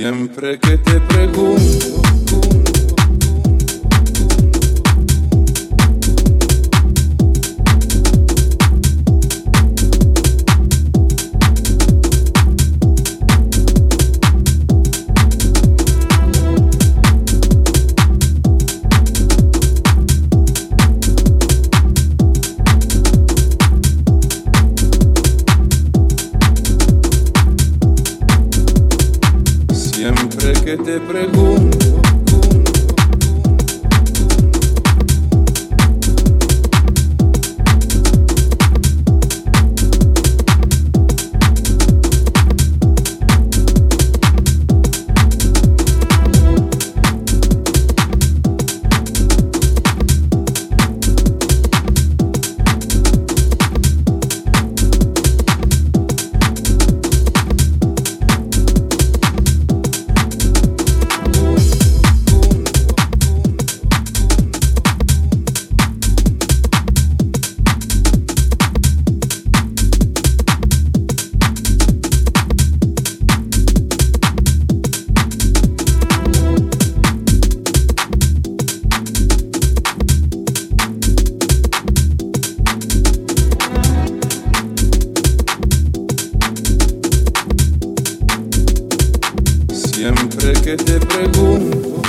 Siempre que te pregunto que te pregunto. Siempre que te pregunto.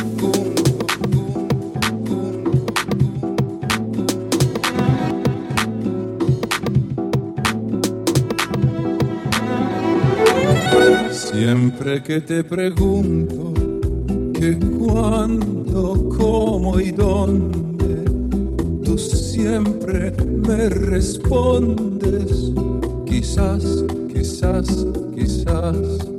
Siempre que te pregunto que cuándo, cómo y dónde, tú siempre me respondes, quizás, quizás, quizás.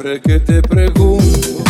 Siempre que te pregunto.